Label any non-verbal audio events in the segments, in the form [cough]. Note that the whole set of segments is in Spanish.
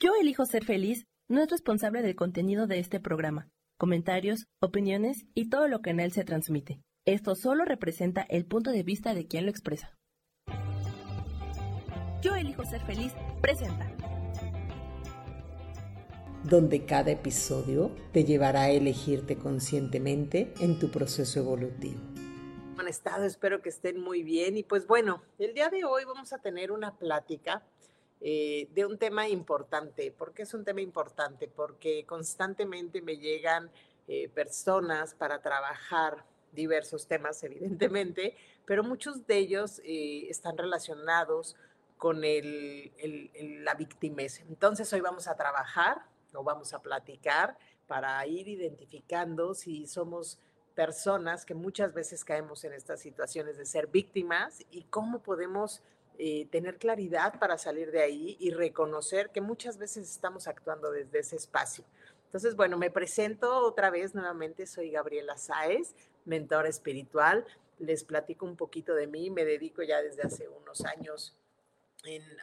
Yo elijo ser feliz no es responsable del contenido de este programa, comentarios, opiniones y todo lo que en él se transmite. Esto solo representa el punto de vista de quien lo expresa. Yo elijo ser feliz presenta. Donde cada episodio te llevará a elegirte conscientemente en tu proceso evolutivo. Han estado, espero que estén muy bien. Y pues bueno, el día de hoy vamos a tener una plática eh, de un tema importante. ¿Por qué es un tema importante? Porque constantemente me llegan eh, personas para trabajar diversos temas, evidentemente, pero muchos de ellos eh, están relacionados con la victimez. Entonces hoy vamos a trabajar o vamos a platicar para ir identificando si somos personas que muchas veces caemos en estas situaciones de ser víctimas y cómo podemos eh, tener claridad para salir de ahí y reconocer que muchas veces estamos actuando desde ese espacio. Entonces, bueno, me presento otra vez nuevamente, soy Gabriela Sáez, mentora espiritual. Les platico un poquito de mí, me dedico ya desde hace unos años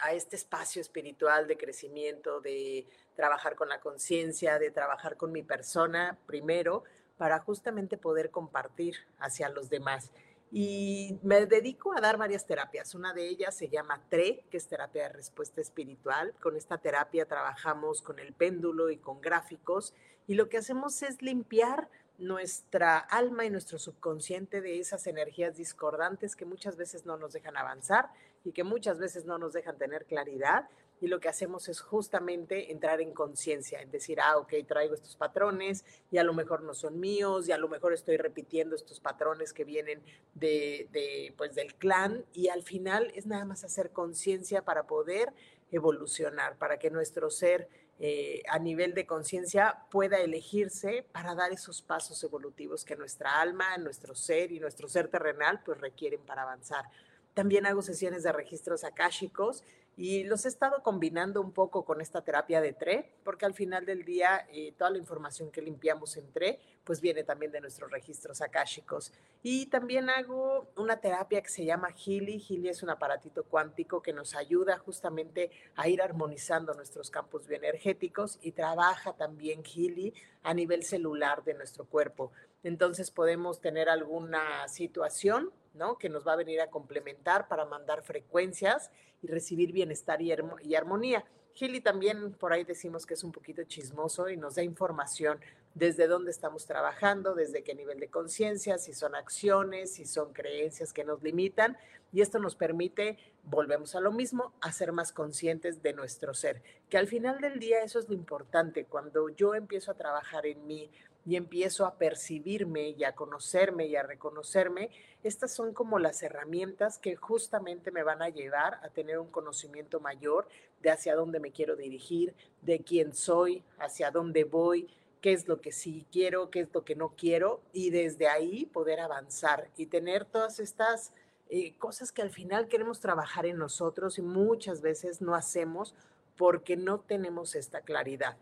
a este espacio espiritual de crecimiento, de trabajar con la conciencia, de trabajar con mi persona primero, para justamente poder compartir hacia los demás. Y me dedico a dar varias terapias. Una de ellas se llama TRE, que es terapia de respuesta espiritual. Con esta terapia trabajamos con el péndulo y con gráficos y lo que hacemos es limpiar nuestra alma y nuestro subconsciente de esas energías discordantes que muchas veces no nos dejan avanzar y que muchas veces no nos dejan tener claridad y lo que hacemos es justamente entrar en conciencia, en decir, ah, ok, traigo estos patrones y a lo mejor no son míos y a lo mejor estoy repitiendo estos patrones que vienen de, de pues, del clan y al final es nada más hacer conciencia para poder evolucionar, para que nuestro ser eh, a nivel de conciencia pueda elegirse para dar esos pasos evolutivos que nuestra alma, nuestro ser y nuestro ser terrenal pues requieren para avanzar. También hago sesiones de registros akáshicos y los he estado combinando un poco con esta terapia de TRE, porque al final del día eh, toda la información que limpiamos en TRE, pues viene también de nuestros registros akáshicos. Y también hago una terapia que se llama Healy. Healy es un aparatito cuántico que nos ayuda justamente a ir armonizando nuestros campos bioenergéticos y trabaja también Healy a nivel celular de nuestro cuerpo. Entonces podemos tener alguna situación ¿no? que nos va a venir a complementar para mandar frecuencias y recibir bienestar y, y armonía. Gili también por ahí decimos que es un poquito chismoso y nos da información desde dónde estamos trabajando, desde qué nivel de conciencia, si son acciones, si son creencias que nos limitan. Y esto nos permite, volvemos a lo mismo, a ser más conscientes de nuestro ser. Que al final del día eso es lo importante. Cuando yo empiezo a trabajar en mí, y empiezo a percibirme y a conocerme y a reconocerme, estas son como las herramientas que justamente me van a llevar a tener un conocimiento mayor de hacia dónde me quiero dirigir, de quién soy, hacia dónde voy, qué es lo que sí quiero, qué es lo que no quiero, y desde ahí poder avanzar y tener todas estas eh, cosas que al final queremos trabajar en nosotros y muchas veces no hacemos porque no tenemos esta claridad.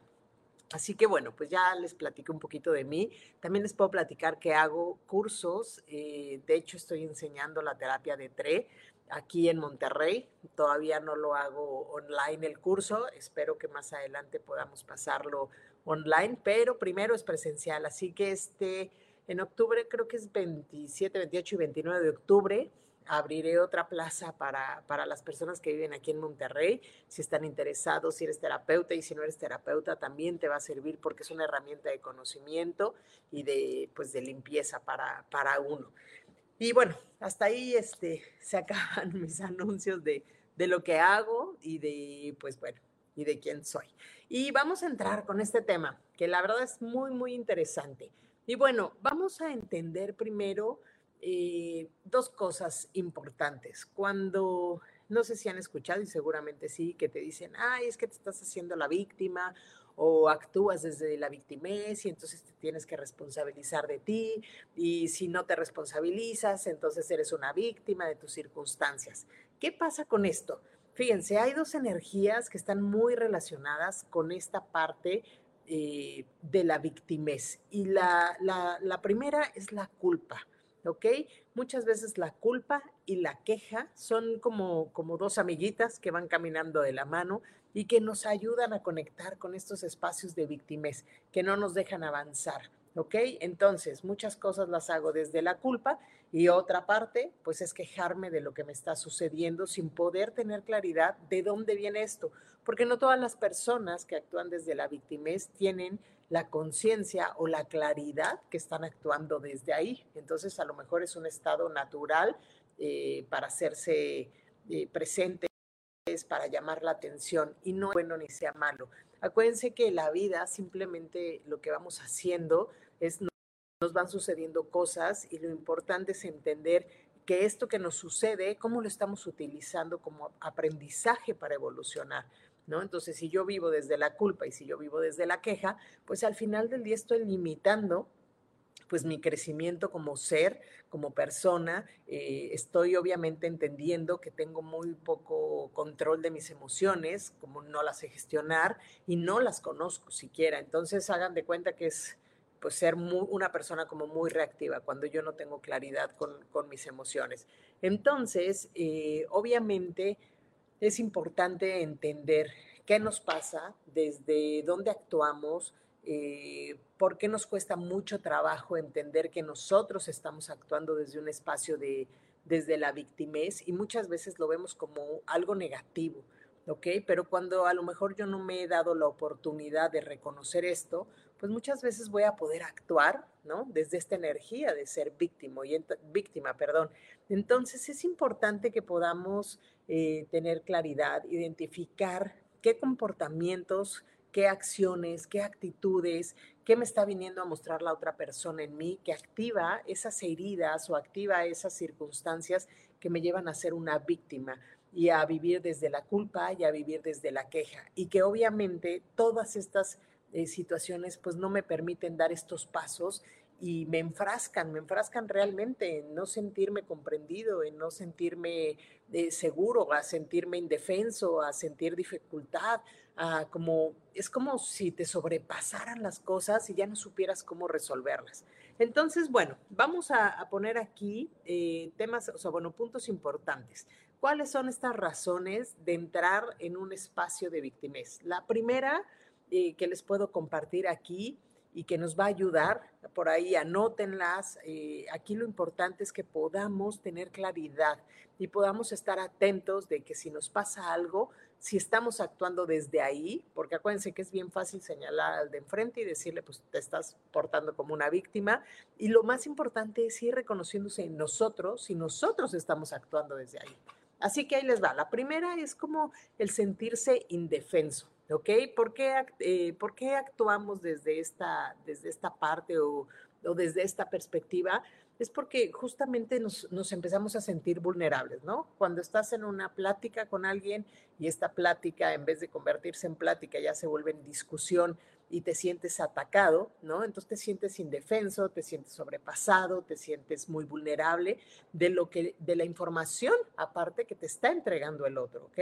Así que bueno, pues ya les platico un poquito de mí. También les puedo platicar que hago cursos. Eh, de hecho, estoy enseñando la terapia de TRE aquí en Monterrey. Todavía no lo hago online el curso. Espero que más adelante podamos pasarlo online, pero primero es presencial. Así que este, en octubre, creo que es 27, 28 y 29 de octubre, abriré otra plaza para, para, las personas que viven aquí en Monterrey. Si están interesados, si eres terapeuta y si no eres terapeuta, también te va a servir porque es una herramienta de conocimiento y de, pues, de limpieza para, para uno. Y bueno, hasta ahí este, [laughs] se acaban mis anuncios de, de lo que hago y de, pues bueno, y de quién soy. Y vamos a entrar con este tema, que la verdad es muy, muy interesante. Y bueno, vamos a entender primero eh, dos cosas importantes. Cuando, no sé si han escuchado y seguramente sí, que te dicen, ay, es que te estás haciendo la víctima o actúas desde la victimez y entonces te tienes que responsabilizar de ti y si no te responsabilizas, entonces eres una víctima de tus circunstancias. ¿Qué pasa con esto? Fíjense, hay dos energías que están muy relacionadas con esta parte eh, de la victimez y la, la, la primera es la culpa. ¿Ok? Muchas veces la culpa y la queja son como, como dos amiguitas que van caminando de la mano y que nos ayudan a conectar con estos espacios de víctimas que no nos dejan avanzar. ¿Ok? Entonces, muchas cosas las hago desde la culpa y otra parte, pues es quejarme de lo que me está sucediendo sin poder tener claridad de dónde viene esto, porque no todas las personas que actúan desde la victimez tienen la conciencia o la claridad que están actuando desde ahí. Entonces, a lo mejor es un estado natural eh, para hacerse eh, presente para llamar la atención y no es bueno ni sea malo. Acuérdense que la vida simplemente lo que vamos haciendo es nos van sucediendo cosas y lo importante es entender que esto que nos sucede, cómo lo estamos utilizando como aprendizaje para evolucionar. Entonces, si yo vivo desde la culpa y si yo vivo desde la queja, pues al final del día estoy limitando pues mi crecimiento como ser, como persona. Eh, estoy obviamente entendiendo que tengo muy poco control de mis emociones, como no las sé gestionar y no las conozco siquiera. Entonces hagan de cuenta que es pues ser una persona como muy reactiva cuando yo no tengo claridad con, mis emociones. Entonces, eh, obviamente es importante entender qué nos pasa, desde dónde actuamos, eh, por qué nos cuesta mucho trabajo entender que nosotros estamos actuando desde un espacio de, desde la victimez y muchas veces lo vemos como algo negativo, ¿ok? Pero cuando a lo mejor yo no me he dado la oportunidad de reconocer esto, pues muchas veces voy a poder actuar, ¿no? Desde esta energía de ser víctima, y víctima, perdón. Entonces es importante que podamos eh, tener claridad, identificar qué comportamientos qué acciones, qué actitudes, qué me está viniendo a mostrar la otra persona en mí, que activa esas heridas o activa esas circunstancias que me llevan a ser una víctima y a vivir desde la culpa y a vivir desde la queja. Y que obviamente todas estas eh, situaciones pues no me permiten dar estos pasos y me enfrascan, me enfrascan realmente en no sentirme comprendido, en no sentirme eh, seguro, a sentirme indefenso, a sentir dificultad, como, es como si te sobrepasaran las cosas y ya no supieras cómo resolverlas. Entonces, bueno, vamos a, poner aquí eh, temas, o sea, bueno, puntos importantes. ¿Cuáles son estas razones de entrar en un espacio de victimez? La primera eh, que les puedo compartir aquí y que nos va a ayudar. Por ahí anótenlas. Eh, aquí lo importante es que podamos tener claridad y podamos estar atentos de que si nos pasa algo, si estamos actuando desde ahí, porque acuérdense que es bien fácil señalar al de enfrente y decirle, pues te estás portando como una víctima. Y lo más importante es ir reconociéndose en nosotros si nosotros estamos actuando desde ahí. Así que ahí les va. La primera es como el sentirse indefenso. ¿Ok? ¿Por qué, eh, ¿por qué actuamos desde esta, desde esta parte o, o, desde esta perspectiva? Es porque justamente nos, nos, empezamos a sentir vulnerables, ¿no? Cuando estás en una plática con alguien y esta plática, en vez de convertirse en plática, ya se vuelve en discusión y te sientes atacado, ¿no? Entonces te sientes indefenso, te sientes sobrepasado, te sientes muy vulnerable de lo que, de la información aparte que te está entregando el otro, ¿ok?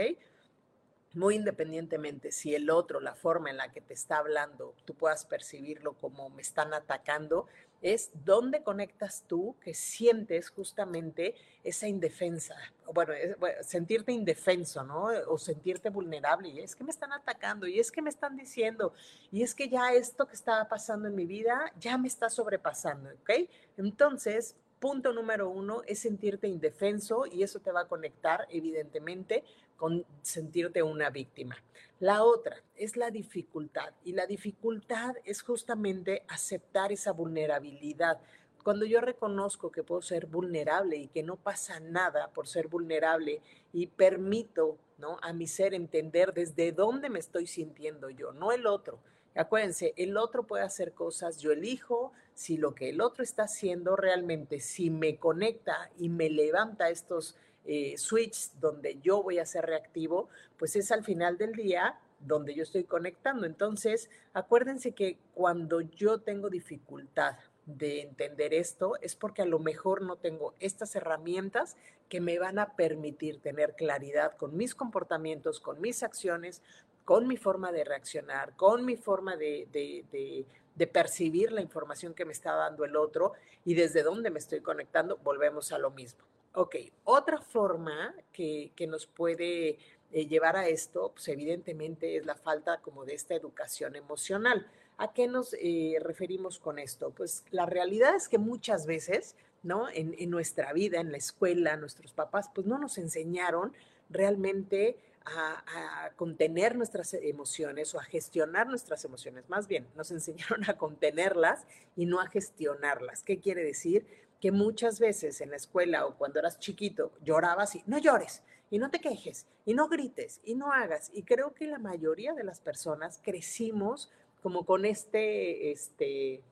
Muy independientemente si el otro, la forma en la que te está hablando, tú puedas percibirlo como me están atacando, es dónde conectas tú que sientes justamente esa indefensa, bueno, sentirte indefenso, ¿no? O sentirte vulnerable, y es que me están atacando, y es que me están diciendo, y es que ya esto que estaba pasando en mi vida ya me está sobrepasando, ¿ok? Entonces, punto número uno es sentirte indefenso y eso te va a conectar, evidentemente, con sentirte una víctima. La otra es la dificultad y la dificultad es justamente aceptar esa vulnerabilidad. Cuando yo reconozco que puedo ser vulnerable y que no pasa nada por ser vulnerable y permito ¿no? a mi ser entender desde dónde me estoy sintiendo yo, no el otro. Acuérdense, el otro puede hacer cosas, yo elijo si lo que el otro está haciendo realmente, si me conecta y me levanta estos eh, switch donde yo voy a ser reactivo, pues es al final del día donde yo estoy conectando. Entonces, acuérdense que cuando yo tengo dificultad de entender esto, es porque a lo mejor no tengo estas herramientas que me van a permitir tener claridad con mis comportamientos, con mis acciones, con mi forma de reaccionar, con mi forma de, de percibir la información que me está dando el otro y desde dónde me estoy conectando, volvemos a lo mismo. Ok, otra forma que, nos puede eh, llevar a esto, pues evidentemente es la falta como de esta educación emocional. ¿A qué nos eh, referimos con esto? Pues la realidad es que muchas veces, ¿no? En, en, nuestra vida, en la escuela, nuestros papás, pues no nos enseñaron realmente a, contener nuestras emociones o a gestionar nuestras emociones. Más bien, nos [laughs] enseñaron a contenerlas y no a gestionarlas. ¿Qué quiere decir? Que muchas veces en la escuela o cuando eras chiquito llorabas y no llores y no te quejes y no grites y no hagas. Y creo que la mayoría de las personas crecimos como con este, este,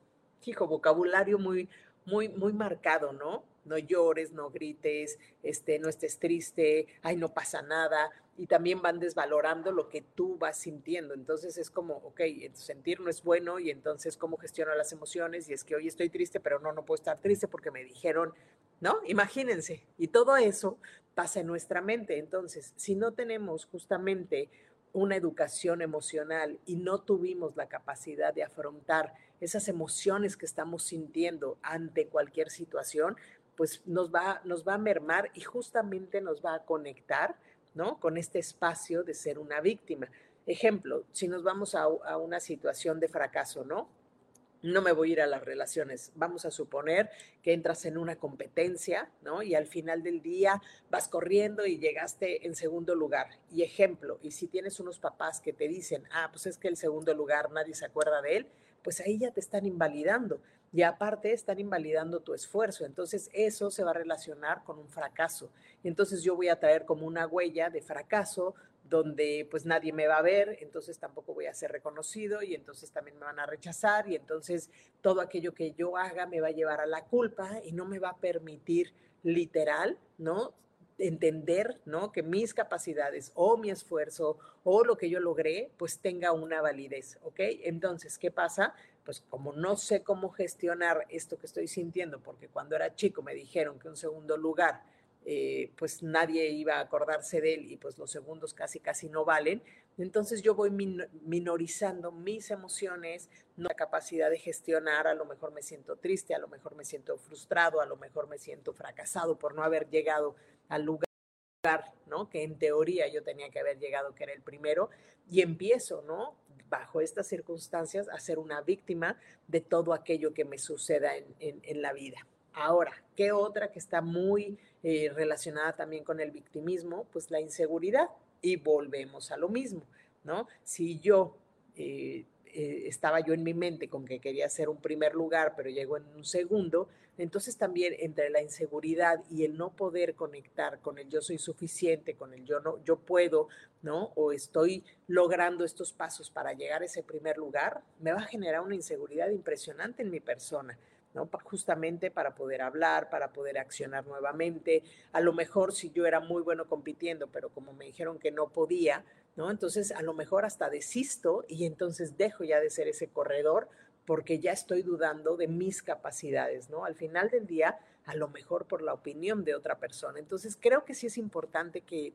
hijo, vocabulario muy, muy, muy marcado, ¿no? No llores, no grites, este, no estés triste, ay, no pasa nada. Y también van desvalorando lo que tú vas sintiendo. Entonces es como, ok, sentir no es bueno y entonces cómo gestiono las emociones y es que hoy estoy triste, pero no, no puedo estar triste porque me dijeron, ¿no? Imagínense. Y todo eso pasa en nuestra mente. Entonces, si no tenemos justamente una educación emocional y no tuvimos la capacidad de afrontar esas emociones que estamos sintiendo ante cualquier situación, pues nos va, nos va a mermar y justamente nos va a conectar, ¿no? Con este espacio de ser una víctima. Ejemplo, si nos vamos a, a una situación de fracaso, ¿no? no me voy a ir a las relaciones. Vamos a suponer que entras en una competencia, ¿no? Y al final del día vas corriendo y llegaste en segundo lugar. Y ejemplo, y si tienes unos papás que te dicen, ah, pues es que el segundo lugar nadie se acuerda de él, pues ahí ya te están invalidando. Y aparte están invalidando tu esfuerzo. Entonces eso se va a relacionar con un fracaso. Entonces yo voy a traer como una huella de fracaso donde pues nadie me va a ver, entonces tampoco voy a ser reconocido y entonces también me van a rechazar y entonces todo aquello que yo haga me va a llevar a la culpa y no me va a permitir literal, ¿no? Entender, ¿no? Que mis capacidades o mi esfuerzo o lo que yo logré, pues tenga una validez, ¿ok? Entonces, ¿qué pasa? Pues como no sé cómo gestionar esto que estoy sintiendo, porque cuando era chico me dijeron que un segundo lugar eh, pues nadie iba a acordarse de él y pues los segundos casi casi no valen. Entonces yo voy minorizando mis emociones, no la capacidad de gestionar, a lo mejor me siento triste, a lo mejor me siento frustrado, a lo mejor me siento fracasado por no haber llegado al lugar, ¿no? Que en teoría yo tenía que haber llegado, que era el primero, y empiezo, ¿no? Bajo estas circunstancias a ser una víctima de todo aquello que me suceda en, en, la vida. Ahora, ¿qué otra que está muy eh, relacionada también con el victimismo? Pues la inseguridad. Y volvemos a lo mismo, ¿no? Si yo eh, eh, estaba yo en mi mente con que quería ser un primer lugar, pero llegó en un segundo, entonces también entre la inseguridad y el no poder conectar con el yo soy suficiente, con el yo no, yo puedo, ¿no? O estoy logrando estos pasos para llegar a ese primer lugar, me va a generar una inseguridad impresionante en mi persona. Justamente para poder hablar, para poder accionar nuevamente. A lo mejor si yo era muy bueno compitiendo, pero como me dijeron que no podía, ¿no? Entonces a lo mejor hasta desisto y entonces dejo ya de ser ese corredor porque ya estoy dudando de mis capacidades, ¿no? Al final del día, a lo mejor por la opinión de otra persona. Entonces, creo que sí es importante que,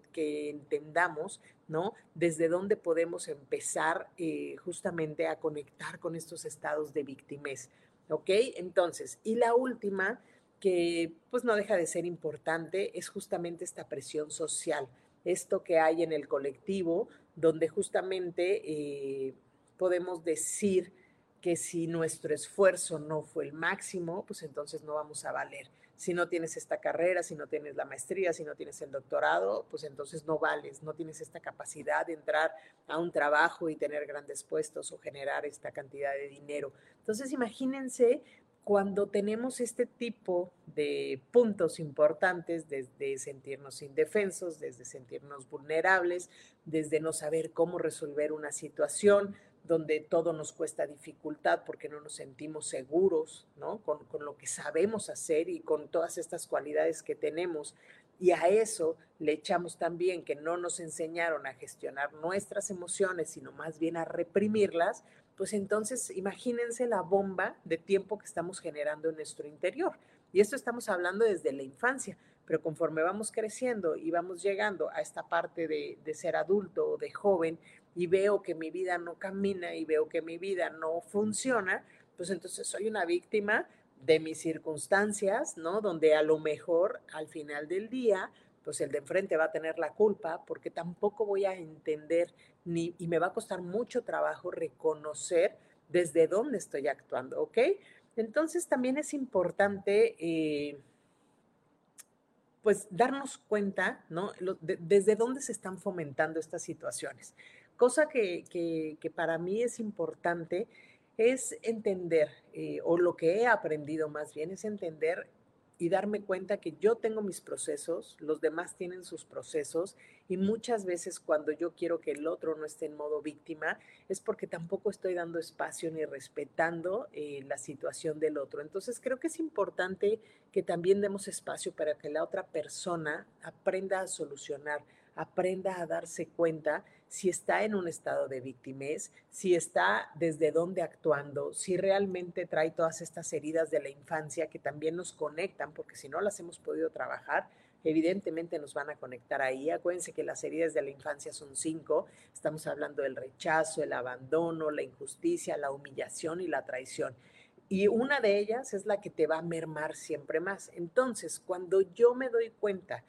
entendamos, ¿no? Desde dónde podemos empezar eh, justamente a conectar con estos estados de victimez. ¿Ok? Entonces, y la última, que pues no deja de ser importante, es justamente esta presión social, esto que hay en el colectivo, donde justamente eh, podemos decir que si nuestro esfuerzo no fue el máximo, pues entonces no vamos a valer. Si no tienes esta carrera, si no tienes la maestría, si no tienes el doctorado, pues entonces no vales, no tienes esta capacidad de entrar a un trabajo y tener grandes puestos o generar esta cantidad de dinero. Entonces imagínense cuando tenemos este tipo de puntos importantes, desde sentirnos indefensos, desde sentirnos vulnerables, desde no saber cómo resolver una situación, donde todo nos cuesta dificultad porque no nos sentimos seguros, ¿no? Con, con, lo que sabemos hacer y con todas estas cualidades que tenemos. Y a eso le echamos también que no nos enseñaron a gestionar nuestras emociones, sino más bien a reprimirlas, pues entonces imagínense la bomba de tiempo que estamos generando en nuestro interior. Y esto estamos hablando desde la infancia, pero conforme vamos creciendo y vamos llegando a esta parte de, de ser adulto o de joven, y veo que mi vida no camina y veo que mi vida no funciona, pues entonces soy una víctima de mis circunstancias, ¿no? Donde a lo mejor al final del día pues el de enfrente va a tener la culpa porque tampoco voy a entender ni, y me va a costar mucho trabajo reconocer desde dónde estoy actuando, ¿ok? Entonces también es importante, eh, pues, darnos cuenta, ¿no? desde dónde se están fomentando estas situaciones. Cosa que, que, para mí es importante es entender, eh, o lo que he aprendido más bien, es entender y darme cuenta que yo tengo mis procesos, los demás tienen sus procesos y muchas veces cuando yo quiero que el otro no esté en modo víctima es porque tampoco estoy dando espacio ni respetando eh, la situación del otro. Entonces creo que es importante que también demos espacio para que la otra persona aprenda a solucionar, aprenda a darse cuenta si está en un estado de víctimas, si está desde dónde actuando, si realmente trae todas estas heridas de la infancia que también nos conectan, porque si no las hemos podido trabajar, evidentemente nos van a conectar ahí. Acuérdense que las heridas de la infancia son cinco. Estamos hablando del rechazo, el abandono, la injusticia, la humillación y la traición. Y una de ellas es la que te va a mermar siempre más. Entonces, cuando yo me doy cuenta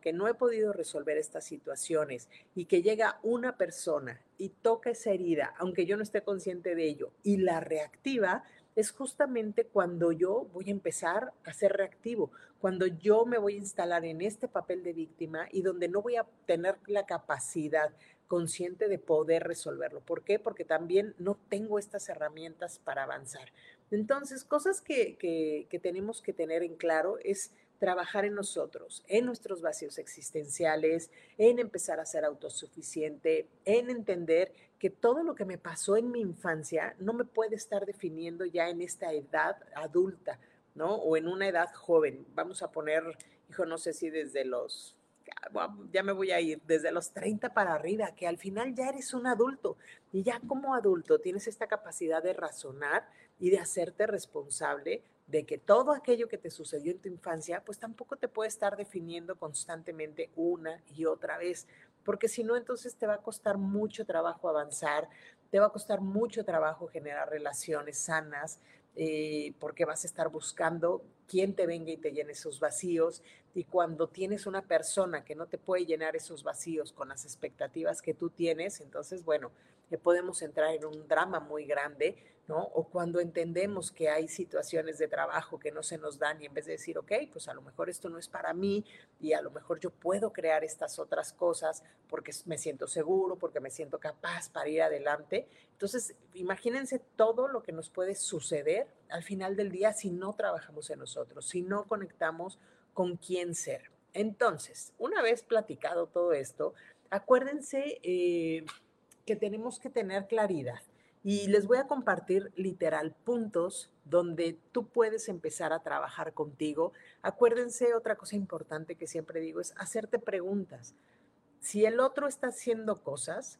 que no he podido resolver estas situaciones y que llega una persona y toca esa herida, aunque yo no esté consciente de ello, y la reactiva, es justamente cuando yo voy a empezar a ser reactivo, cuando yo me voy a instalar en este papel de víctima y donde no voy a tener la capacidad consciente de poder resolverlo. ¿Por qué? Porque también no tengo estas herramientas para avanzar. Entonces, cosas que, que tenemos que tener en claro es trabajar en nosotros, en nuestros vacíos existenciales, en empezar a ser autosuficiente, en entender que todo lo que me pasó en mi infancia no me puede estar definiendo ya en esta edad adulta, ¿no? O en una edad joven. Vamos a poner, hijo, no sé si desde los ya me voy a ir desde los 30 para arriba, que al final ya eres un adulto. Y ya como adulto tienes esta capacidad de razonar y de hacerte responsable de que todo aquello que te sucedió en tu infancia, pues tampoco te puede estar definiendo constantemente una y otra vez, porque si no, entonces te va a costar mucho trabajo avanzar, te va a costar mucho trabajo generar relaciones sanas, eh, porque vas a estar buscando quién te venga y te llene esos vacíos. Y cuando tienes una persona que no te puede llenar esos vacíos con las expectativas que tú tienes, entonces, bueno, podemos entrar en un drama muy grande, ¿no? O cuando entendemos que hay situaciones de trabajo que no se nos dan y en vez de decir, ok, pues a lo mejor esto no es para mí y a lo mejor yo puedo crear estas otras cosas porque me siento seguro, porque me siento capaz para ir adelante. Entonces, imagínense todo lo que nos puede suceder al final del día si no trabajamos en nosotros, si no conectamos con quién ser. Entonces, una vez platicado todo esto, acuérdense eh, que tenemos que tener claridad. Y les voy a compartir literal puntos donde tú puedes empezar a trabajar contigo. Acuérdense, otra cosa importante que siempre digo es hacerte preguntas. Si el otro está haciendo cosas,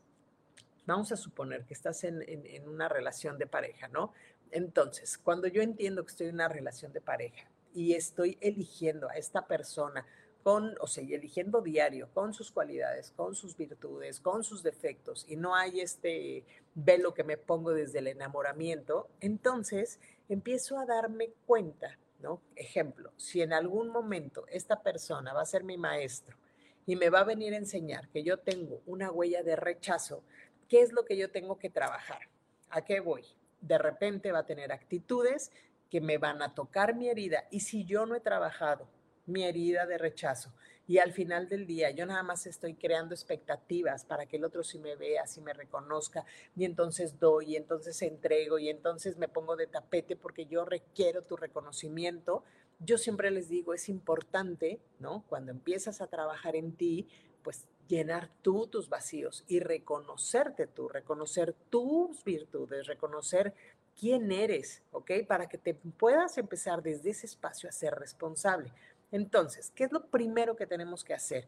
vamos a suponer que estás en, en una relación de pareja, ¿no? Entonces, cuando yo entiendo que estoy en una relación de pareja y estoy eligiendo a esta persona con, o sea, eligiendo diario, con sus cualidades, con sus virtudes, con sus defectos, y no hay este velo que me pongo desde el enamoramiento, entonces empiezo a darme cuenta, ¿no? Ejemplo, si en algún momento esta persona va a ser mi maestro y me va a venir a enseñar que yo tengo una huella de rechazo, ¿qué es lo que yo tengo que trabajar? ¿A qué voy? De repente va a tener actitudes que me van a tocar mi herida y si yo no he trabajado mi herida de rechazo. Y al final del día yo nada más estoy creando expectativas para que el otro sí me vea, sí me reconozca, y entonces doy, y entonces entrego, y entonces me pongo de tapete porque yo requiero tu reconocimiento. Yo siempre les digo, es importante, ¿no? Cuando empiezas a trabajar en ti, pues llenar tú tus vacíos y reconocerte tú, reconocer tus virtudes, reconocer quién eres, ¿ok? Para que te puedas empezar desde ese espacio a ser responsable. Entonces, ¿qué es lo primero que tenemos que hacer?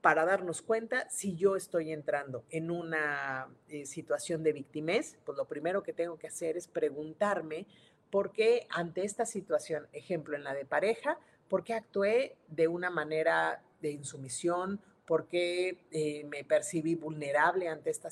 para darnos cuenta si yo estoy entrando en una eh, situación de victimez, pues lo primero que tengo que hacer es preguntarme por qué ante esta situación, ejemplo en la de pareja, por qué actué de una manera de insumisión, por qué eh, me percibí vulnerable ante esta,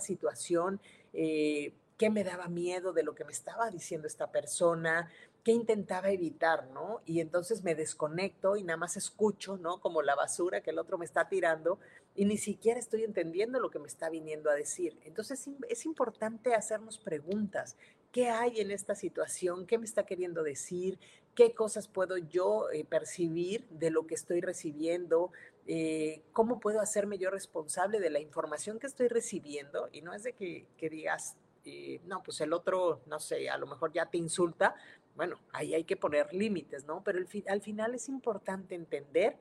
situación, eh, qué me daba miedo de lo que me estaba diciendo esta persona, qué intentaba evitar, ¿no? Y entonces me desconecto y nada más escucho, ¿no? Como la basura que el otro me está tirando y ni siquiera estoy entendiendo lo que me está viniendo a decir. Entonces es importante hacernos preguntas. ¿Qué hay en esta situación? ¿Qué me está queriendo decir? ¿Qué cosas puedo yo eh, percibir de lo que estoy recibiendo? Eh, ¿Cómo puedo hacerme yo responsable de la información que estoy recibiendo? Y no es de que, digas, eh, no, pues el otro, no sé, a lo mejor ya te insulta, bueno, ahí hay que poner límites, ¿no? Pero al final es importante entender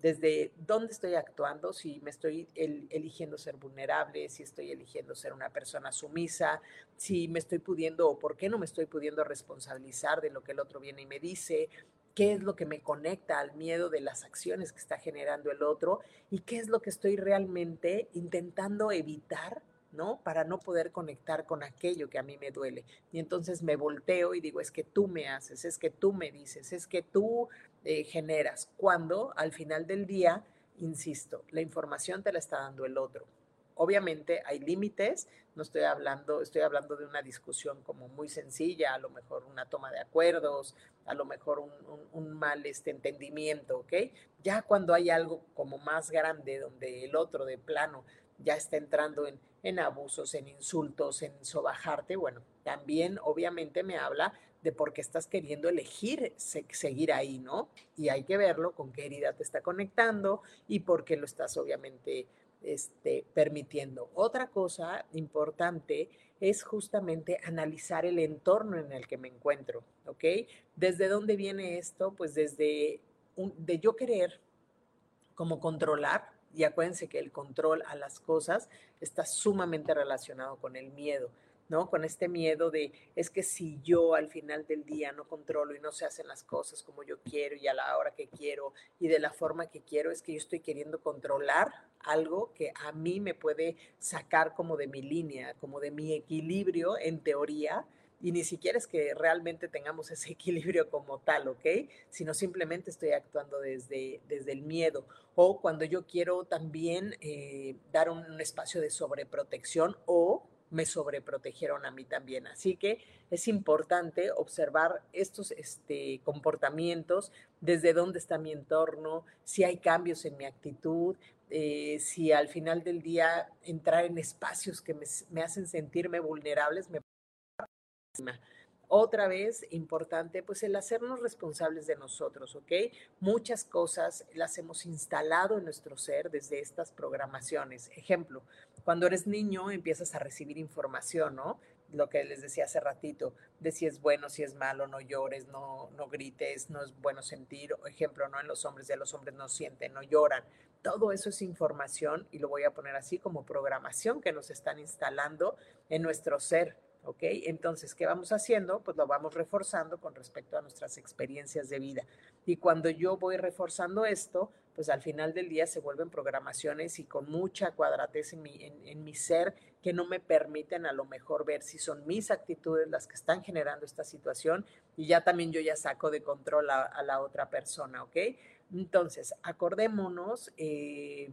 desde dónde estoy actuando, si me estoy eligiendo ser vulnerable, si estoy eligiendo ser una persona sumisa, si me estoy pudiendo o por qué no me estoy pudiendo responsabilizar de lo que el otro viene y me dice, qué es lo que me conecta al miedo de las acciones que está generando el otro y qué es lo que estoy realmente intentando evitar ¿no? Para no poder conectar con aquello que a mí me duele. Y entonces me volteo y digo, es que tú me haces, es que tú me dices, es que tú eh, generas. Cuando al final del día, insisto, la información te la está dando el otro. Obviamente hay límites, no estoy hablando, estoy hablando de una discusión como muy sencilla, a lo mejor una toma de acuerdos, a lo mejor un, un mal este, entendimiento, ¿ok? Ya cuando hay algo como más grande, donde el otro de plano ya está entrando en, en abusos, en insultos, en sobajarte, bueno, también obviamente me habla de por qué estás queriendo elegir seguir ahí, ¿no? Y hay que verlo con qué herida te está conectando y por qué lo estás obviamente este, permitiendo. Otra cosa importante es justamente analizar el entorno en el que me encuentro, ¿ok? ¿Desde dónde viene esto? Pues desde de yo querer como controlar y acuérdense que el control a las cosas está sumamente relacionado con el miedo, ¿no? Con este miedo de, es que si yo al final del día no controlo y no se hacen las cosas como yo quiero y a la hora que quiero y de la forma que quiero, es que yo estoy queriendo controlar algo que a mí me puede sacar como de mi línea, como de mi equilibrio en teoría, y ni siquiera es que realmente tengamos ese [laughs] equilibrio como tal, ¿ok? Sino simplemente estoy actuando desde, desde el miedo. O cuando yo quiero también eh, dar un, espacio de sobreprotección o me sobreprotegieron a mí también. Así que es importante observar estos este, comportamientos, desde dónde está mi entorno, si hay cambios en mi actitud, eh, si al final del día entrar en espacios que me, me hacen sentirme vulnerables, me otra vez, importante, pues el hacernos responsables de nosotros, ¿ok? Muchas cosas las hemos instalado en nuestro ser desde estas programaciones. Ejemplo, cuando eres niño empiezas a recibir información, ¿no? Lo que les decía hace ratito, de si es bueno, si es malo, no llores, no, no grites, no es bueno sentir. Ejemplo, ¿no? En los hombres, ya los hombres no sienten, no lloran. Todo eso es información y lo voy a poner así como programación que nos están instalando en nuestro ser ¿ok? Entonces, ¿qué vamos haciendo? Pues lo vamos reforzando con respecto a nuestras experiencias de vida. Y cuando yo voy reforzando esto, pues al final del día se vuelven programaciones y con mucha cuadratez en mi, en, mi ser que no me permiten a lo mejor ver si son mis actitudes las que están generando esta situación y ya también yo ya saco de control a, la otra persona, ¿ok? Entonces, acordémonos eh,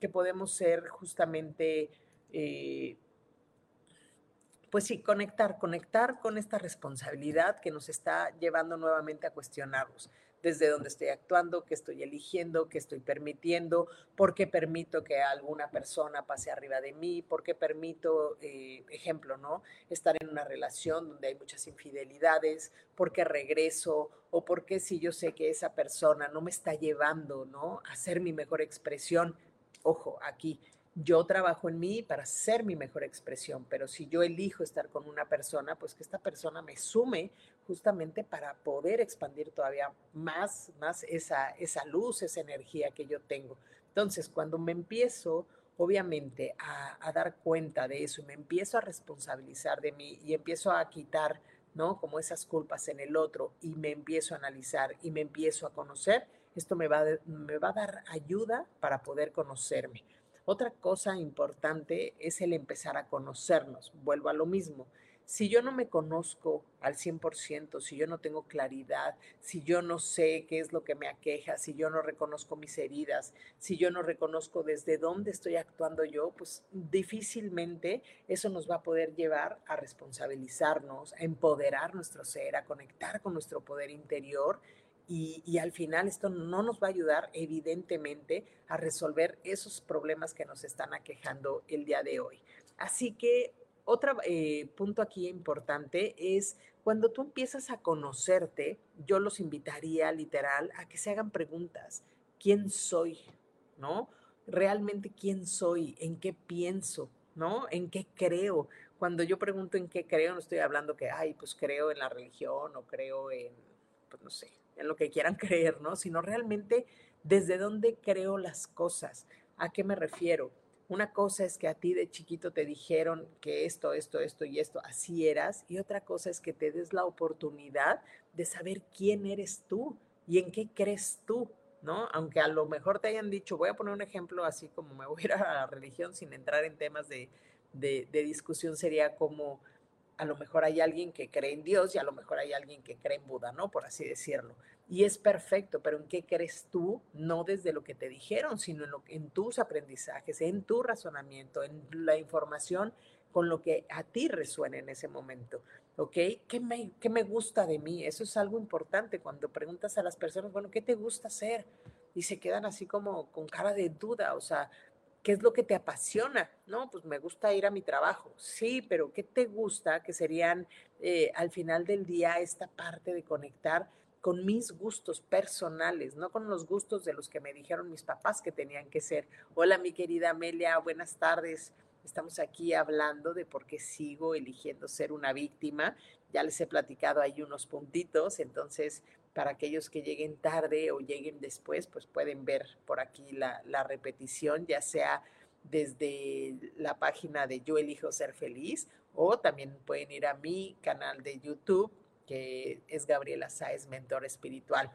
que podemos ser justamente... Eh, pues sí, conectar, conectar con esta responsabilidad que nos está llevando nuevamente a cuestionarnos desde dónde estoy actuando, qué estoy eligiendo, qué estoy permitiendo, por qué permito que alguna persona pase arriba de mí, por qué permito, eh, ejemplo, ¿no? Estar en una relación donde hay muchas infidelidades, por qué regreso o por qué si yo sé que esa persona no me está llevando, ¿no? A ser mi mejor expresión. Ojo, aquí yo trabajo en mí para ser mi mejor expresión, pero si yo elijo estar con una persona, pues que esta persona me sume justamente para poder expandir todavía más, más esa, esa luz, esa energía que yo tengo. Entonces, cuando me empiezo, obviamente, a, dar cuenta de eso me empiezo a responsabilizar de mí y empiezo a quitar, ¿no? Como esas culpas en el otro y me empiezo a analizar y me empiezo a conocer, esto me va, me va a dar ayuda para poder conocerme. Otra cosa importante es el empezar a conocernos. Vuelvo a lo mismo. si yo no me conozco al 100%, si yo no tengo claridad, si yo no sé qué es lo que me aqueja, si yo no reconozco mis heridas, si yo no reconozco desde dónde estoy actuando yo, pues difícilmente eso nos va a poder llevar a responsabilizarnos, a empoderar nuestro ser, a conectar con nuestro poder interior y, al final esto no nos va a ayudar evidentemente a resolver esos problemas que nos están aquejando el día de hoy. Así que otro eh, punto aquí importante es cuando tú empiezas a conocerte, yo los invitaría literal a que se hagan preguntas. ¿Quién soy? ¿No? Realmente quién soy, en qué pienso, ¿no? En qué creo. Cuando yo pregunto en qué creo, no estoy hablando que, ay, pues creo en la religión o creo en, pues no sé, en lo que quieran [laughs] creer, ¿no? Sino realmente desde dónde creo las cosas. ¿A qué me refiero? Una cosa es que a ti de chiquito te dijeron que esto, esto, esto y esto, así eras, y otra cosa es que te des la oportunidad de saber quién eres tú y en qué crees tú, ¿no? Aunque a lo mejor te hayan dicho, voy a poner un ejemplo así como me voy a ir a la religión sin entrar en temas de, de, de discusión, sería como, a lo mejor hay alguien que cree en Dios y a lo mejor hay alguien que cree en Buda, ¿no? Por así decirlo y es perfecto, pero ¿en qué crees tú? No desde lo que te dijeron, sino en, tus aprendizajes, en tu razonamiento, en la información con lo que a ti resuena en ese momento. ¿Ok? ¿Qué me, ¿Qué me gusta de mí? Eso es algo importante cuando preguntas a las personas, bueno, ¿qué te gusta hacer? Y se quedan así como con cara de duda, o sea, ¿qué es lo que te apasiona? No, pues me gusta ir a mi trabajo. Sí, pero ¿qué te gusta? Que serían eh, al final del día esta parte de conectar con mis gustos personales, no con los gustos de los que me dijeron mis papás que tenían que ser. Hola, mi querida Amelia, buenas tardes. Estamos aquí hablando de por qué sigo eligiendo ser una víctima. Ya les he platicado ahí unos puntitos, entonces para aquellos que lleguen tarde o lleguen después, pues pueden ver por aquí la, repetición, ya sea desde la página de Yo elijo ser feliz o también pueden ir a mi canal de YouTube que es Gabriela Sáez, mentor espiritual.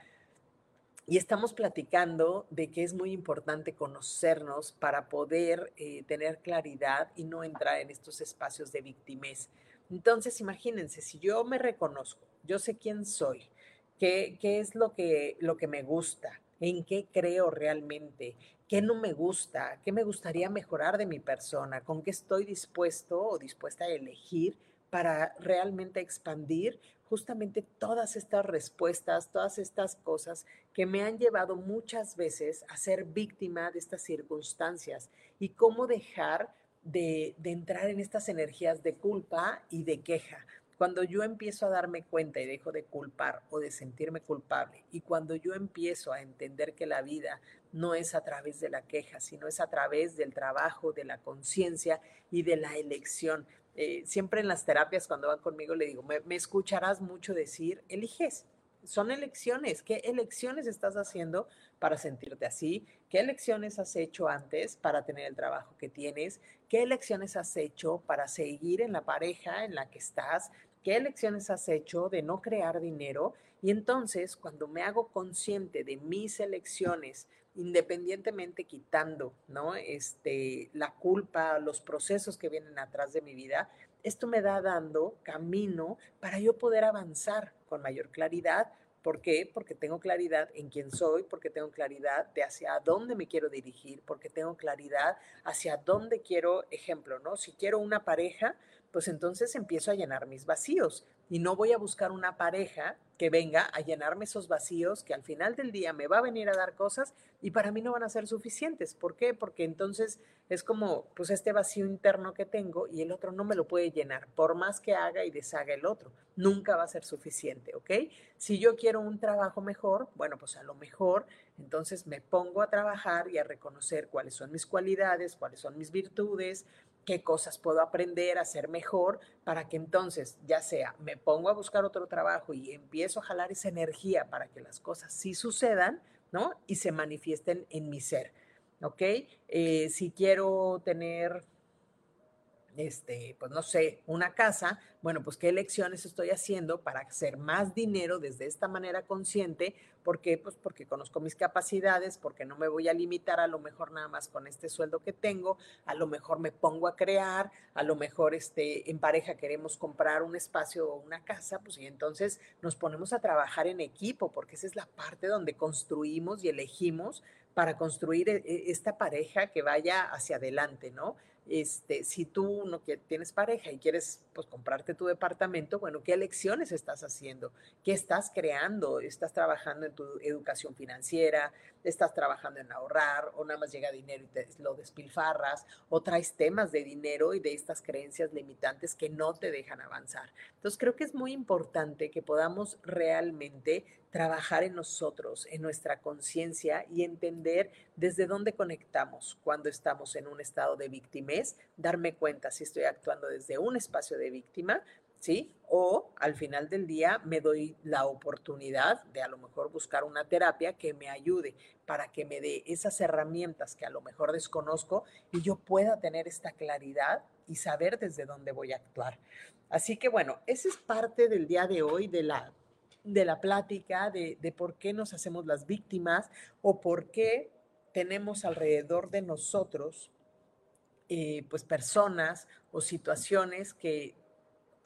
Y estamos platicando de que es muy importante conocernos para poder eh, tener claridad y no entrar en estos espacios de víctimas. Entonces, imagínense, si yo me reconozco, yo sé quién soy, qué, qué es lo que, lo que me gusta, en qué creo realmente, qué no me gusta, qué me gustaría mejorar de mi persona, con qué estoy dispuesto o dispuesta a elegir para realmente expandir justamente todas estas respuestas, todas estas cosas que me han llevado muchas veces a ser víctima de estas circunstancias y cómo dejar de, entrar en estas energías de culpa y de queja. Cuando yo empiezo a darme cuenta y dejo de culpar o de sentirme culpable, y cuando yo empiezo a entender que la vida no es a través de la queja, sino es a través del trabajo, de la conciencia y de la elección, eh, siempre en las terapias cuando van conmigo le digo, me, escucharás mucho decir, eliges, son elecciones, ¿qué elecciones estás haciendo para sentirte así? ¿Qué elecciones has hecho antes para tener el trabajo que tienes? ¿Qué elecciones has hecho para seguir en la pareja en la que estás? ¿Qué elecciones has hecho de no crear dinero? Y entonces, cuando me hago consciente de mis elecciones, independientemente quitando, ¿no? Este, la culpa, los procesos que vienen atrás de mi vida, esto me da dando camino para yo poder avanzar con mayor claridad. ¿Por qué? Porque tengo claridad en quién soy, porque tengo claridad de hacia dónde me quiero dirigir, porque tengo claridad hacia dónde quiero, ejemplo, ¿no? Si quiero una pareja, pues entonces empiezo a llenar mis vacíos y no voy a buscar una pareja que venga a llenarme esos vacíos que al final del día me va a venir a dar cosas y para mí no van a ser suficientes. ¿Por qué? Porque entonces es como pues este vacío interno que tengo y el otro no me lo puede llenar, por más que haga y deshaga el otro, nunca va a ser suficiente, ¿ok? Si yo quiero un trabajo mejor, bueno, pues a lo mejor entonces me pongo a trabajar y a reconocer cuáles son mis cualidades, cuáles son mis virtudes, qué cosas puedo aprender a hacer mejor para que entonces, ya sea, me pongo a buscar otro trabajo y empiezo a jalar esa energía para que las cosas sí sucedan, ¿no? Y se manifiesten en mi ser, ¿ok? Eh, si quiero tener, este, pues no sé, una casa, bueno, pues qué elecciones estoy haciendo para hacer más dinero desde esta manera consciente, ¿por qué? Pues porque conozco mis capacidades, porque no me voy a limitar a lo mejor nada más con este sueldo que tengo, a lo mejor me pongo a crear, a lo mejor este, en pareja queremos comprar un espacio o una casa, pues y entonces nos ponemos a trabajar en equipo, porque esa es la parte donde construimos y elegimos para construir e, e, esta pareja que vaya hacia adelante, ¿no? Este, si tú no tienes pareja y quieres pues, comprarte tu departamento, bueno, ¿qué elecciones estás haciendo? ¿Qué estás creando? ¿Estás trabajando en tu educación financiera? ¿Estás trabajando en ahorrar? ¿O nada más llega dinero y te lo despilfarras? ¿O traes temas de dinero y de estas creencias limitantes que no te dejan avanzar? Entonces creo que es muy importante que podamos realmente trabajar en nosotros, en nuestra conciencia y entender desde dónde conectamos cuando estamos en un estado de victimez, darme cuenta si estoy actuando desde un espacio de víctima, ¿sí? O al final del día me doy la oportunidad de a lo mejor buscar una terapia que me ayude para que me dé esas herramientas que a lo mejor desconozco y yo pueda tener esta claridad y saber desde dónde voy a actuar. Así que bueno, esa es parte del día de hoy de la de la plática de, por qué nos hacemos las víctimas o por qué tenemos alrededor de nosotros eh, pues personas o situaciones que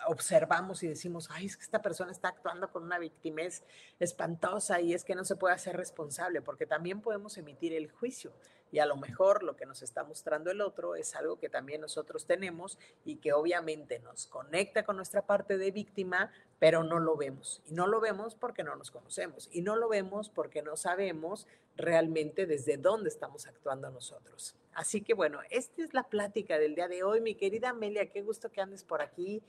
observamos y decimos, ay, es que esta persona está actuando con una victimez espantosa y es que no se puede hacer responsable, porque también podemos emitir el juicio y a lo mejor lo que nos está mostrando el otro es algo que también nosotros tenemos y que obviamente nos conecta con nuestra parte de víctima, pero no lo vemos. Y no lo vemos porque no nos conocemos y no lo vemos porque no sabemos realmente desde dónde estamos actuando nosotros. Así que bueno, esta es la plática del día de hoy, mi querida Amelia, qué gusto que andes por aquí.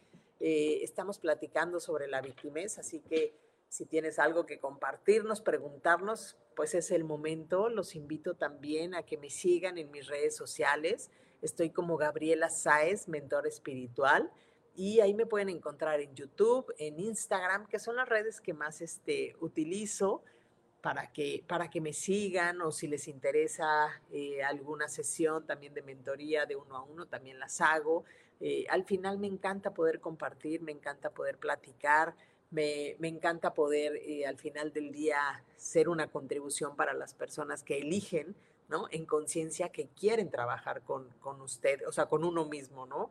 Eh, estamos platicando sobre la victimez, así que si tienes algo que compartirnos, preguntarnos, pues es el momento. Los invito también a que me sigan en mis redes sociales. Estoy como Gabriela Sáez, mentor espiritual. Y ahí me pueden encontrar en YouTube, en Instagram, que son las redes que más este, utilizo para que, para que me sigan o si les interesa eh, alguna sesión también de mentoría de uno a uno, también las hago. Eh, al final me encanta poder compartir, me encanta poder platicar me, encanta poder eh, al final del día ser una contribución para las personas que eligen, ¿no? En conciencia que quieren trabajar con, con, usted, o sea, con uno mismo, ¿no?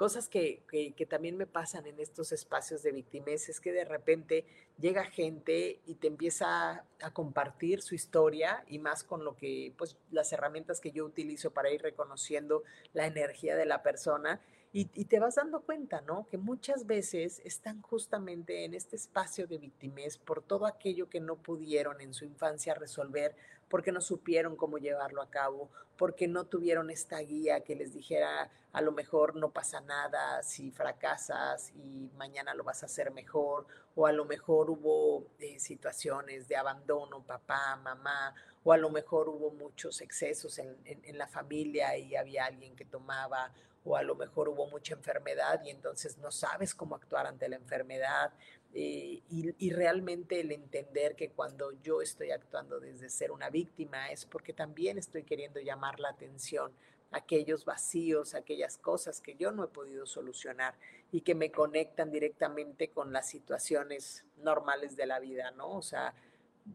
Cosas que, que, también me pasan en estos espacios de victimez es que de repente llega gente y te empieza a compartir su historia y más con lo que, pues, las herramientas que yo utilizo para ir reconociendo la energía de la persona y, te vas dando cuenta, ¿no? Que muchas veces están justamente en este espacio de victimez por todo aquello que no pudieron en su infancia resolver, porque no supieron cómo llevarlo a cabo, porque no tuvieron esta guía que les dijera, a lo mejor no pasa nada si fracasas y mañana lo vas a hacer mejor, o a lo mejor hubo eh, situaciones de abandono, papá, mamá, o a lo mejor hubo muchos excesos en, en la familia y había alguien que tomaba o a lo mejor hubo mucha enfermedad y entonces no sabes cómo actuar ante la enfermedad. Eh, y, realmente el entender que cuando yo estoy actuando desde ser una víctima es porque también estoy queriendo llamar la atención a aquellos vacíos, aquellas cosas que yo no he podido solucionar y que me conectan directamente con las situaciones normales de la vida, ¿no? O sea,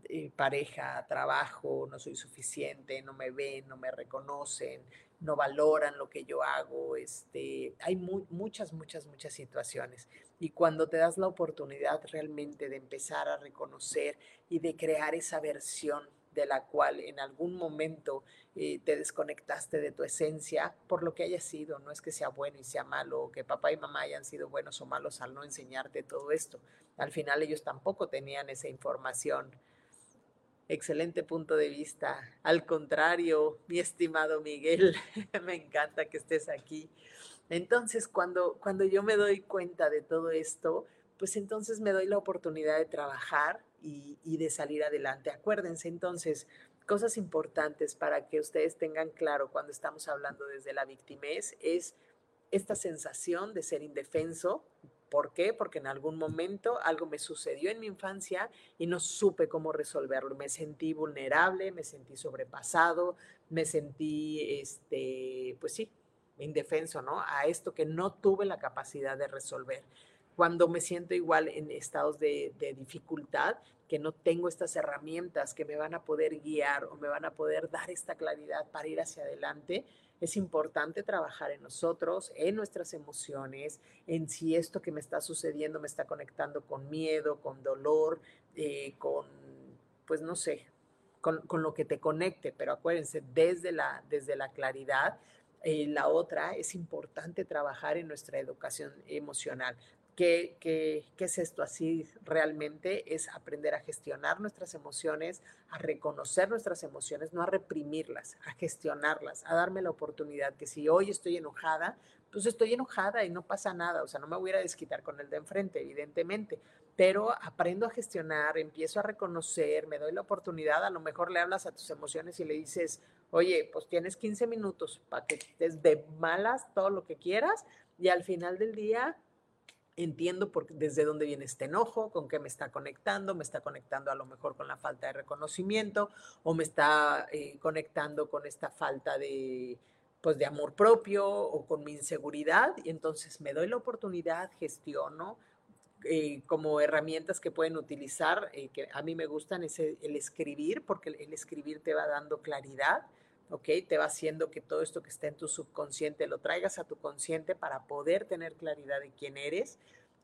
eh, pareja, trabajo, no soy suficiente, no me ven, no me reconocen, no valoran lo que yo hago, este, hay muchas, muchas, muchas situaciones. Y cuando te das la oportunidad realmente de empezar a reconocer y de crear esa versión de la cual en algún momento eh, te desconectaste de tu esencia, por lo que haya sido, no es que sea bueno y sea malo, que papá y mamá hayan sido buenos o malos al no enseñarte todo esto. Al final ellos tampoco tenían esa información Excelente punto de vista. Al contrario, mi estimado Miguel, [laughs] me encanta que estés aquí. Entonces, cuando, cuando yo me doy cuenta de todo esto, pues entonces me doy la oportunidad de trabajar y, de salir adelante. Acuérdense entonces, cosas importantes para que ustedes tengan claro cuando estamos hablando desde la victimez es esta sensación de ser indefenso, ¿Por qué? Porque en algún momento algo me sucedió en mi infancia y no supe cómo resolverlo. Me sentí vulnerable, me sentí sobrepasado, me sentí, este, pues sí, indefenso, ¿no? A esto que no tuve la capacidad de resolver. Cuando me siento igual en estados de, de dificultad, que no tengo estas herramientas que me van a poder guiar o me van a poder dar esta claridad para ir hacia adelante, es importante trabajar en nosotros, en nuestras emociones, en si esto que me está sucediendo me está conectando con miedo, con dolor, eh, con, pues no sé, con, lo que te conecte, pero acuérdense, desde la, desde la claridad, eh, la otra es importante trabajar en nuestra educación emocional. ¿Qué, qué, qué es esto así realmente? Es aprender a gestionar nuestras emociones, a reconocer nuestras emociones, no a reprimirlas, a gestionarlas, a darme la oportunidad que si hoy estoy enojada, pues estoy enojada y no pasa nada, o sea, no me voy a desquitar con el de enfrente, evidentemente, pero aprendo a gestionar, empiezo a reconocer, me doy la oportunidad, a lo mejor le hablas a tus emociones y le dices, oye, pues tienes 15 minutos para que estés de malas todo lo que quieras y al final del día entiendo por, desde dónde viene este enojo, con qué me está conectando, me está conectando a lo mejor con la falta de reconocimiento o me está eh, conectando con esta falta de, pues, de amor propio o con mi inseguridad y entonces me doy la oportunidad, gestiono. Eh, como herramientas que pueden utilizar, eh, que a mí me gustan, es el escribir, porque el escribir te va dando claridad, ¿ok? Te va haciendo que todo esto que está en tu subconsciente lo traigas a tu consciente para poder tener claridad de quién eres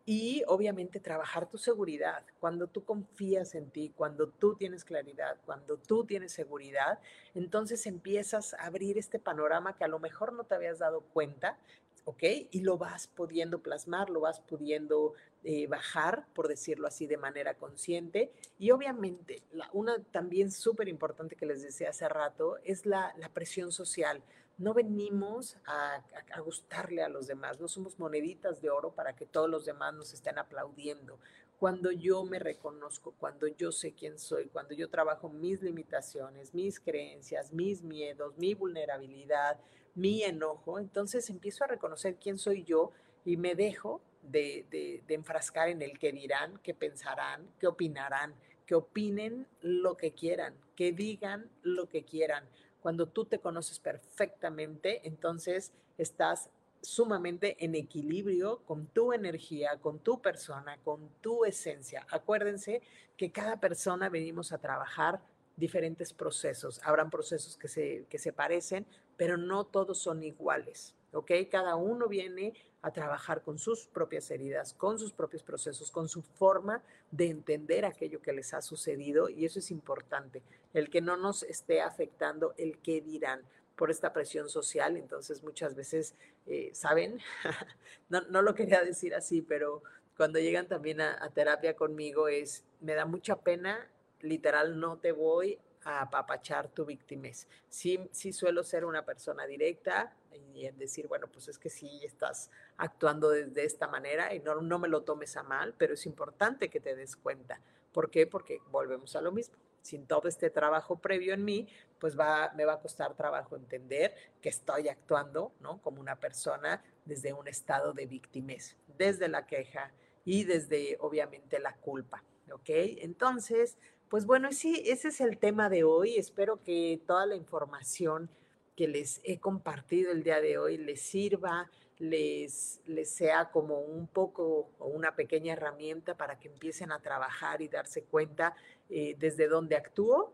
y obviamente trabajar tu seguridad. Cuando tú confías en ti, cuando tú tienes claridad, cuando tú tienes seguridad, entonces empiezas a abrir este panorama que a lo mejor no te habías dado cuenta, ¿ok? Y lo vas pudiendo plasmar, lo vas pudiendo eh, bajar, por decirlo así, de manera consciente. Y obviamente, la, una también súper importante que les decía hace rato es la, presión social. No venimos a, gustarle a los demás, no somos moneditas de oro para que todos los demás nos estén aplaudiendo. Cuando yo me reconozco, cuando yo sé quién soy, cuando yo trabajo mis limitaciones, mis creencias, mis miedos, mi vulnerabilidad, mi enojo, entonces empiezo a reconocer quién soy yo y me dejo de, de, de, enfrascar en el que dirán, qué pensarán, qué opinarán, que opinen lo que quieran, que digan lo que quieran. Cuando tú te conoces perfectamente, entonces estás sumamente en equilibrio con tu energía, con tu persona, con tu esencia. Acuérdense que cada persona venimos a trabajar diferentes procesos. Habrán procesos que se, que se parecen, pero no todos son iguales. ¿ok? Cada uno viene a trabajar con sus propias heridas, con sus propios procesos, con su forma de entender aquello que les ha sucedido y eso es importante, el que no nos esté afectando el qué dirán por esta presión social, entonces muchas veces, eh, ¿saben? [laughs] no, no, lo quería decir así, pero cuando llegan también a, a terapia conmigo es, me da mucha pena, literal, no te voy a apapachar tu víctimas. Sí, sí suelo ser una persona directa y en decir, bueno, pues es que sí estás actuando de, esta manera y no, no me lo tomes a mal, pero es importante que te des cuenta. ¿Por qué? Porque volvemos a lo mismo. Sin todo este trabajo previo en mí, pues va, me va a costar trabajo entender que estoy actuando, ¿no? Como una persona desde un estado de víctimas, desde la queja y desde, obviamente, la culpa, ¿ok? Entonces, pues bueno, sí, ese es el tema de hoy. Espero que toda la información que les he compartido el día de hoy les sirva, les, les sea como un poco o una pequeña herramienta para que empiecen a trabajar y darse cuenta eh, desde dónde actúo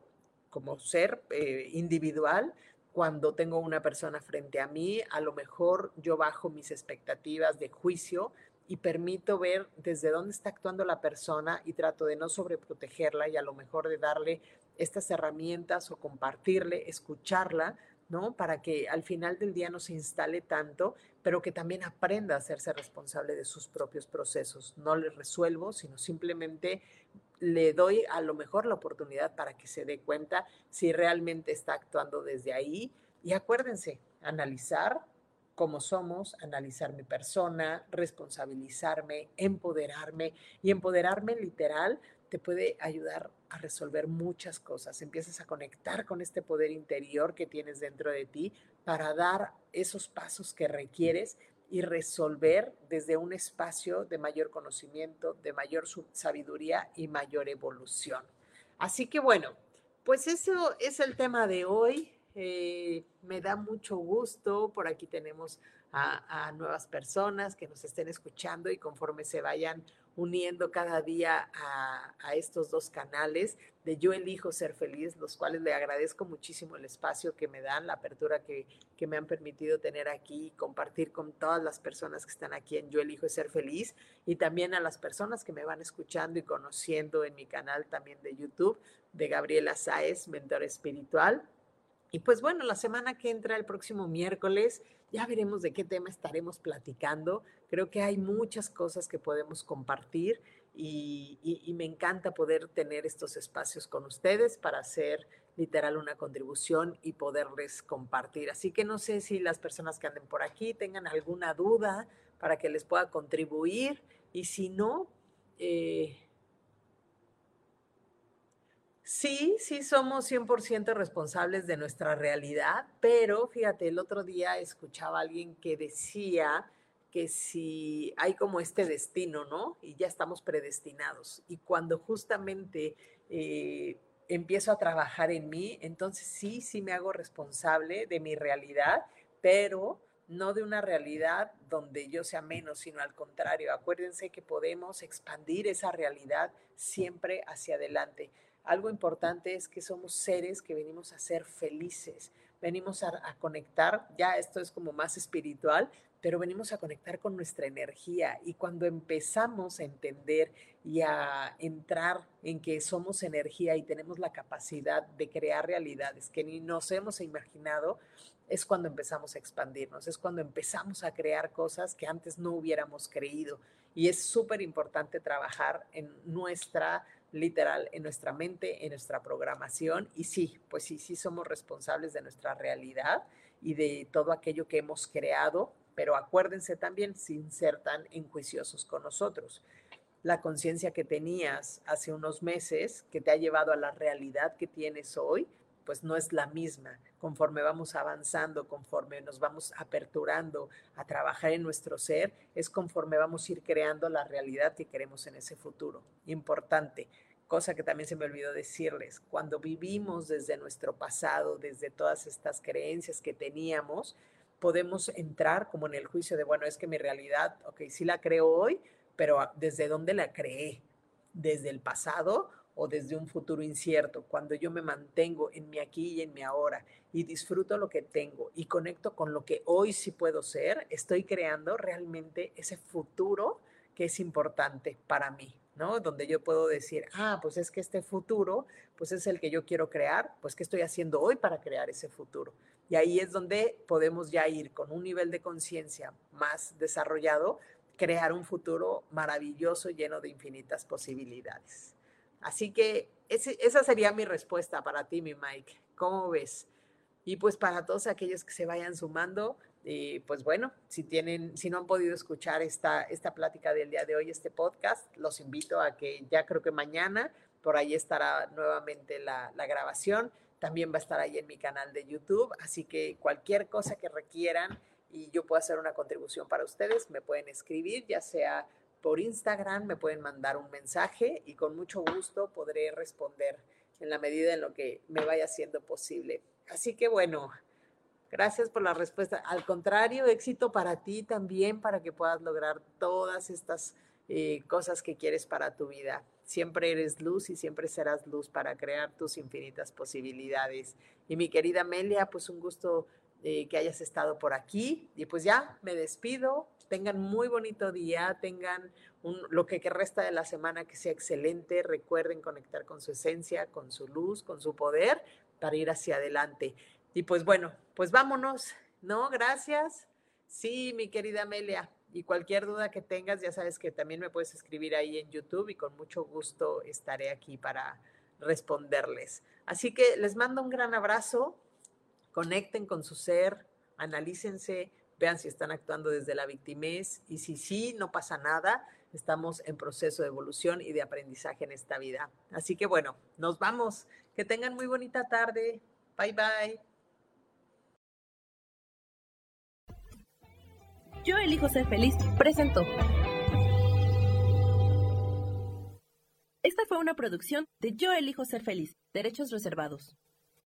como ser eh, individual. Cuando tengo una persona frente a mí, a lo mejor yo bajo mis expectativas de juicio y permito ver desde dónde está actuando la persona y trato de no sobreprotegerla y a lo mejor de darle estas herramientas o compartirle, escucharla, ¿no? Para que al final del día no se instale tanto, pero que también aprenda a hacerse responsable de sus propios procesos. No le resuelvo, sino simplemente le doy a lo mejor la oportunidad para que se dé cuenta si realmente está actuando desde ahí. Y acuérdense, analizar, cómo somos, analizar mi persona, responsabilizarme, empoderarme. Y empoderarme literal te puede ayudar a resolver muchas cosas. Empiezas a conectar con este poder interior que tienes dentro de ti para dar esos pasos que requieres y resolver desde un espacio de mayor conocimiento, de mayor sabiduría y mayor evolución. Así que bueno, pues eso es el tema de hoy. Eh, me da mucho gusto. Por aquí tenemos a, nuevas personas que nos estén escuchando y conforme se vayan uniendo cada día a, estos dos canales de Yo elijo ser feliz, los cuales le agradezco muchísimo el espacio que me dan, la apertura que, que me han permitido tener aquí y compartir con todas las personas que están aquí en Yo elijo ser feliz y también a las personas que me van escuchando y conociendo en mi canal también de YouTube de Gabriela Sáez, mentor espiritual. Y pues bueno, la semana que entra, el próximo miércoles, ya veremos de qué tema estaremos platicando. Creo que hay muchas cosas que podemos compartir y, me encanta poder tener estos espacios con ustedes para hacer literal una contribución y poderles compartir. Así que no sé si las personas que anden por aquí tengan alguna duda para que les pueda contribuir y si no, eh, Sí, sí somos 100% responsables de nuestra realidad, pero fíjate, el otro día escuchaba a alguien que decía que si hay como este destino, ¿no? Y ya estamos predestinados. Y cuando justamente eh, empiezo a trabajar en mí, entonces sí, sí me hago responsable de mi realidad, pero no de una realidad donde yo sea menos, sino al contrario. Acuérdense que podemos expandir esa realidad siempre hacia adelante algo importante es que somos seres que venimos a ser felices, venimos a, conectar, ya esto es como más espiritual, pero venimos a conectar con nuestra energía y cuando empezamos a entender y a entrar en que somos energía y tenemos la capacidad de crear realidades que ni nos hemos imaginado, es cuando empezamos a expandirnos, es cuando empezamos a crear cosas que antes no hubiéramos creído. Y es súper importante trabajar en nuestra literal en nuestra mente, en nuestra programación. Y sí, pues sí, sí somos responsables de nuestra realidad y de todo aquello que hemos creado, pero acuérdense también sin ser tan enjuiciosos con nosotros. La conciencia que tenías hace unos meses, que te ha llevado a la realidad que tienes hoy, pues no es la misma. Conforme vamos avanzando, conforme nos vamos aperturando a trabajar en nuestro ser, es conforme vamos a ir creando la realidad que queremos en ese futuro. Importante, cosa que también se me olvidó decirles, cuando vivimos desde nuestro pasado, desde todas estas creencias que teníamos, podemos entrar como en el juicio de, bueno, es que mi realidad, ok, sí la creo hoy, pero ¿desde dónde la creé? ¿Desde el pasado o desde un futuro incierto, cuando yo me mantengo en mi aquí y en mi ahora y disfruto lo que tengo y conecto con lo que hoy sí puedo ser, estoy creando realmente ese futuro que es importante para mí, ¿no? Donde yo puedo decir, ah, pues es que este futuro, pues es el que yo quiero crear, pues ¿qué estoy haciendo hoy para crear ese futuro? Y ahí es donde podemos ya ir con un nivel de conciencia más desarrollado, crear un futuro maravilloso lleno de infinitas posibilidades. Así que esa sería mi respuesta para ti, mi Mike. ¿Cómo ves? Y pues para todos aquellos que se vayan sumando, eh, pues bueno, si tienen, si no han podido escuchar esta, esta plática del día de hoy, este podcast, los invito a que ya creo que mañana por ahí estará nuevamente la, la grabación. También va a estar ahí en mi canal de YouTube. Así que cualquier cosa que requieran y yo pueda hacer una contribución para ustedes, me pueden escribir, ya sea por Instagram, me pueden mandar un mensaje y con mucho gusto podré responder en la medida en lo que me vaya siendo posible. Así que bueno, gracias por la respuesta. Al contrario, éxito para ti también, para que puedas lograr todas estas eh, cosas que quieres para tu vida. Siempre eres luz y siempre serás luz para crear tus infinitas posibilidades. Y mi querida Amelia, pues un gusto eh, que hayas estado por aquí. Y pues ya, me despido tengan muy bonito día, tengan lo que, resta de la semana que sea excelente, recuerden conectar con su esencia, con su luz, con su poder para ir hacia adelante. Y pues bueno, pues vámonos, ¿no? Gracias. Sí, mi querida Amelia. Y cualquier duda que tengas, ya sabes que también me puedes escribir ahí en YouTube y con mucho gusto estaré aquí para responderles. Así que les mando un gran abrazo, conecten con su ser, analícense, vean si están actuando desde la victimez y si sí, no pasa nada, estamos en proceso de evolución y de aprendizaje en esta vida. Así que bueno, nos vamos. Que tengan muy bonita tarde. Bye bye. Yo elijo ser feliz. Presento. Esta fue una producción de Yo elijo ser feliz. Derechos reservados.